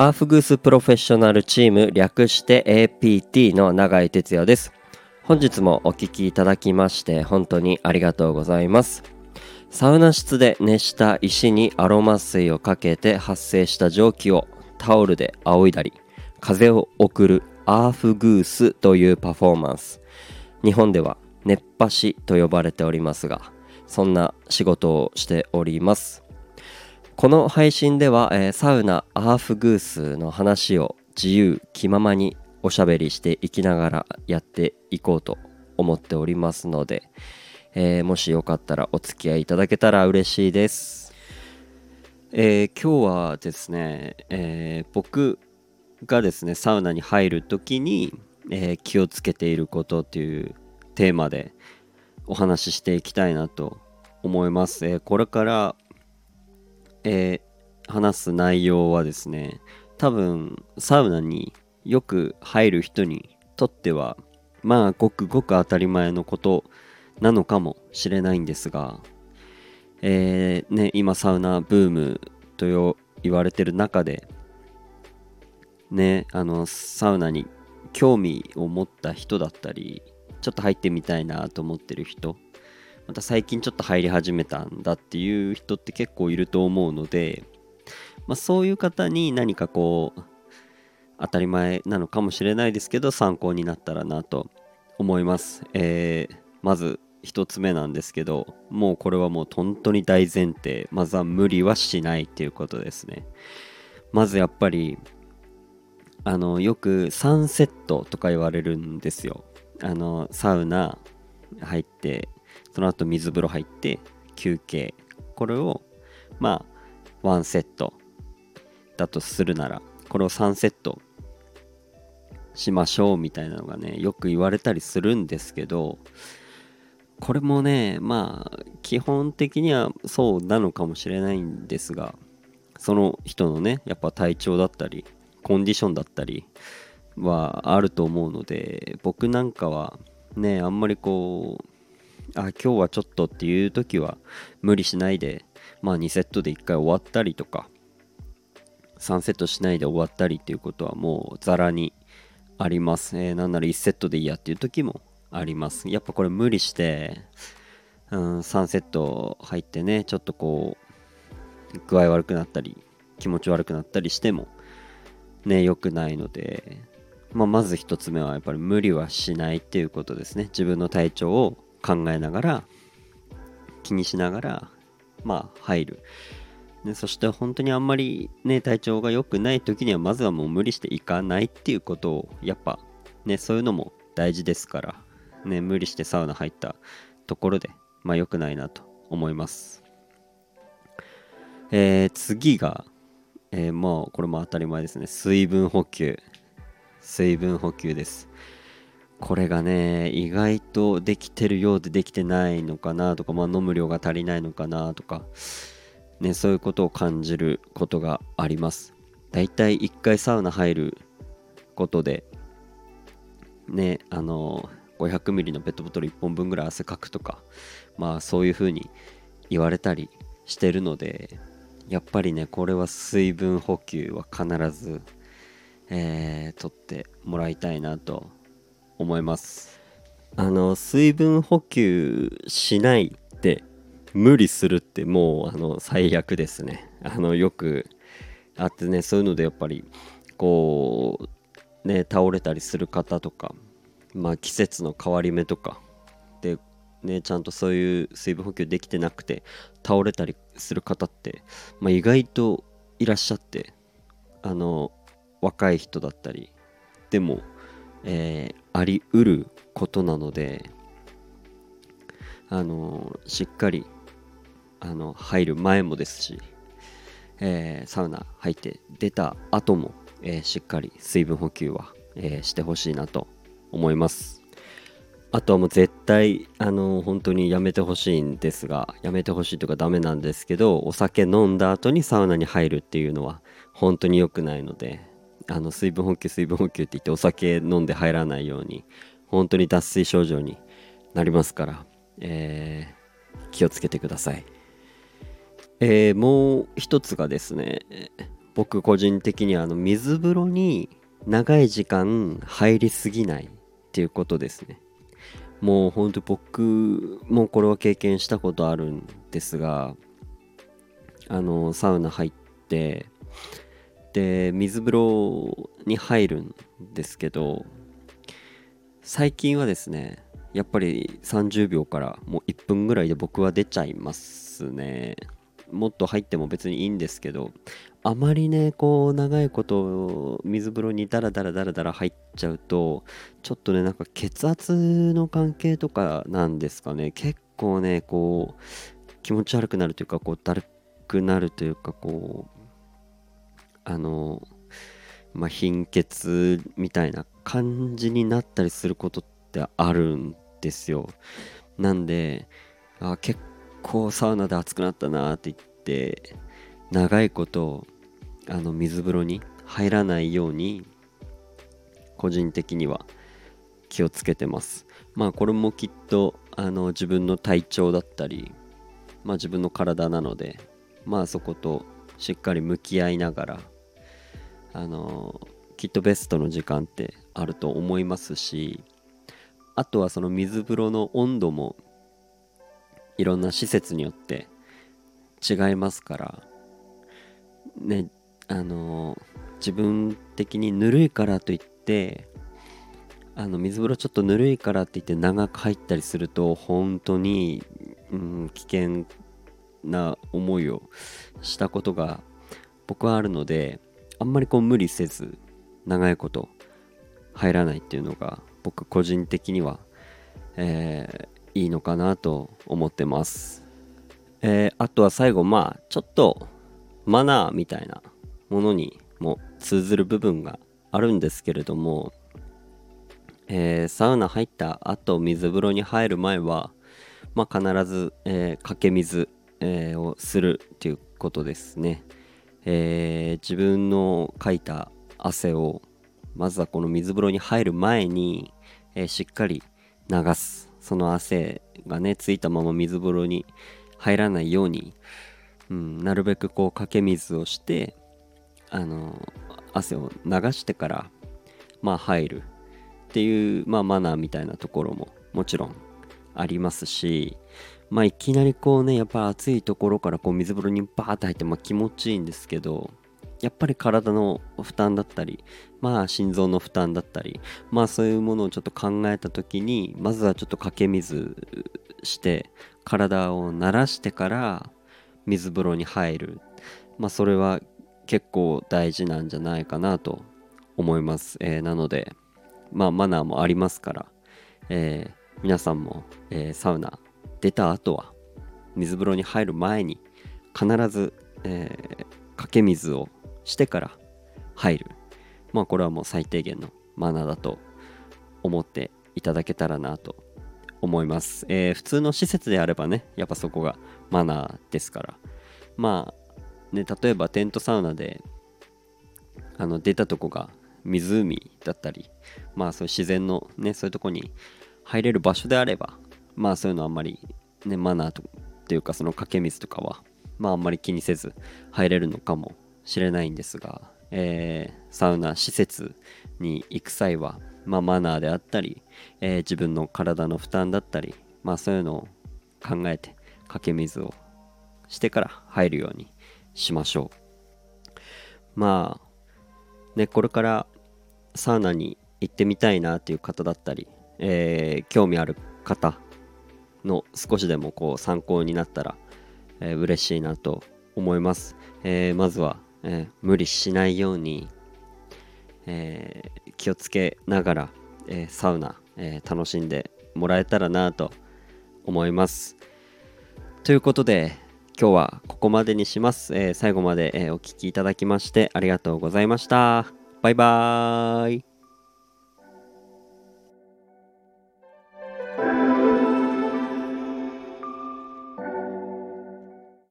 アーフグースプロフェッショナルチーム略して APT の永井哲也です。本日もお聞きいただきまして本当にありがとうございます。サウナ室で熱した石にアロマ水をかけて発生した蒸気をタオルで仰いだり風を送るアーフグースというパフォーマンス。日本では熱波師と呼ばれておりますがそんな仕事をしております。この配信では、えー、サウナアーフグースの話を自由気ままにおしゃべりしていきながらやっていこうと思っておりますので、えー、もしよかったらお付き合いいただけたら嬉しいです、えー、今日はですね、え僕がですねサウナに入る時に、え気をつけていることっていうテーマでお話ししていきたいなと思います、えこれからえー、話す内容はですね多分サウナによく入る人にとってはまあごくごく当たり前のことなのかもしれないんですが、えー、ね、今サウナブームと言われてる中でねあのサウナに興味を持った人だったりちょっと入ってみたいなと思ってる人また最近ちょっと入り始めたんだっていう人って結構いると思うので、まあ、そういう方に何かこう当たり前なのかもしれないですけど参考になったらなと思います、えー、まず1つ目なんですけどもうこれはもう本当に大前提。まずは無理はしないっていうことですね。まずやっぱりあのよく3セットとか言われるんですよ。あのサウナ入ってその後水風呂入って休憩。これをまあ1セットだとするならこれを3セットしましょうみたいなのがねよく言われたりするんですけどこれもねまあ基本的にはそうなのかもしれないんですがその人のねやっぱ体調だったりコンディションだったりはあると思うので僕なんかはねあんまりこうあ今日はちょっとっていう時は無理しないでまあ2セットで1回終わったりとか3セットしないで終わったりっていうことはもうザラにあります、えー、なんなら1セットでいいやっていう時もあります。やっぱこれ無理して、うん、3セット入ってねちょっとこう具合悪くなったり気持ち悪くなったりしてもね良くないのでまあ、まず1つ目はやっぱり無理はしないっていうことですね。自分の体調を考えながら気にしながらまあ入る。でそして本当にあんまりね体調が良くない時にはまずはもう無理していかないっていうことをやっぱねそういうのも大事ですからね無理してサウナ入ったところでまあ良くないなと思います。えー、次が、えー、もうこれも当たり前ですね。水分補給。水分補給です。これがね意外とできてるようでできてないのかなとか、まあ、飲む量が足りないのかなとか、ね、そういうことを感じることがあります。だいたい1回サウナ入ることでねあの 500ml のペットボトル1本分ぐらい汗かくとかまあそういう風に言われたりしてるのでやっぱりねこれは水分補給は必ず、えー、取ってもらいたいなと思います。あの水分補給しないって無理するってもうあの最悪ですね。あのよくあってねそういうのでやっぱりこうね倒れたりする方とかまあ季節の変わり目とかでねちゃんとそういう水分補給できてなくて倒れたりする方って、まあ、意外といらっしゃってあの若い人だったりでもえー、ありうることなのであのしっかりあの入る前もですし、えー、サウナ入って出た後も、えー、しっかり水分補給は、えしてほしいなと思います。あとはもう絶対あの本当にやめてほしいんですがやめてほしいとかダメなんですけどお酒飲んだ後にサウナに入るっていうのは本当に良くないのであの水分補給水分補給って言ってお酒飲んで入らないように本当に脱水症状になりますから、えー、気をつけてください、えー、もう一つがですね僕個人的にはあの水風呂に長い時間入りすぎないっていうことですね。もうほんと僕もこれは経験したことあるんですがあのサウナ入ってで水風呂に入るんですけど最近はですねやっぱり30秒からもう1分ぐらいで僕は出ちゃいますね。もっと入っても別にいいんですけどあまりねこう長いこと水風呂にダラダラダラダラ入っちゃうとちょっとねなんか血圧の関係とかなんですかね。結構ねこう気持ち悪くなるというかこうだるくなるというかこうあのまあ貧血みたいな感じになったりすることってあるんですよ。なんであ結構サウナで暑くなったなって言って長いことあの水風呂に入らないように個人的には気をつけてます。まあこれもきっとあの自分の体調だったりまあ自分の体なのでまあそことしっかり向き合いながらあのきっとベストの時間ってあると思いますしあとはその水風呂の温度もいろんな施設によって違いますからねあの自分的にぬるいからといってあの水風呂ちょっとぬるいからって言って長く入ったりすると本当に、うん、危険な思いをしたことが僕はあるのであんまりこう無理せず長いこと入らないっていうのが僕個人的には、えー、いいのかなと思ってます。えー、あとは最後まあちょっとマナーみたいなものにも通ずる部分があるんですけれども、えー、サウナ入った後水風呂に入る前は、まあ、必ず、えー、かけ水、えー、をするということですね、え自分のかいた汗をまずはこの水風呂に入る前に、えしっかり流す。その汗がねついたまま水風呂に入らないように、うん、なるべくこうかけ水をしてあの汗を流してからまあ入る。っていう、まあ、マナーみたいなところももちろんありますしまあいきなりこうねやっぱ暑いところからこう水風呂にバーって入ってまあ気持ちいいんですけどやっぱり体の負担だったりまあ心臓の負担だったりまあそういうものをちょっと考えた時にまずはちょっとかけ水して体を慣らしてから水風呂に入る。まあそれは結構大事なんじゃないかなと思います、えー、なのでまあマナーもありますから、えー、皆さんも、えー、サウナ出た後は水風呂に入る前に必ず、えーかけ水をしてから入る。まあこれはもう最低限のマナーだと思っていただけたらなと思います、えー、普通の施設であればねやっぱそこがマナーですから。まあね例えばテントサウナであの出たとこが湖だったりまあそういう自然のねそういうとこに入れる場所であればまあそういうのあんまりねマナーとっていうかそのかけ水とかはまああんまり気にせず入れるのかもしれないんですが、えー、サウナ施設に行く際は、まあ、マナーであったり、えー、自分の体の負担だったり、まあ、そういうのを考えてかけ水をしてから入るようにしましょう。まあねこれからサウナに行ってみたいなっていう方だったり、えー、興味ある方の少しでもこう参考になったら、えー、嬉しいなと思います、えー、まずはえー、無理しないように、えー、気をつけながら、え、サウナ、え楽しんでもらえたらなと思います。ということで今日はここまでにします。え最後まで、えお聴きいただきましてありがとうございました。バイバーイ。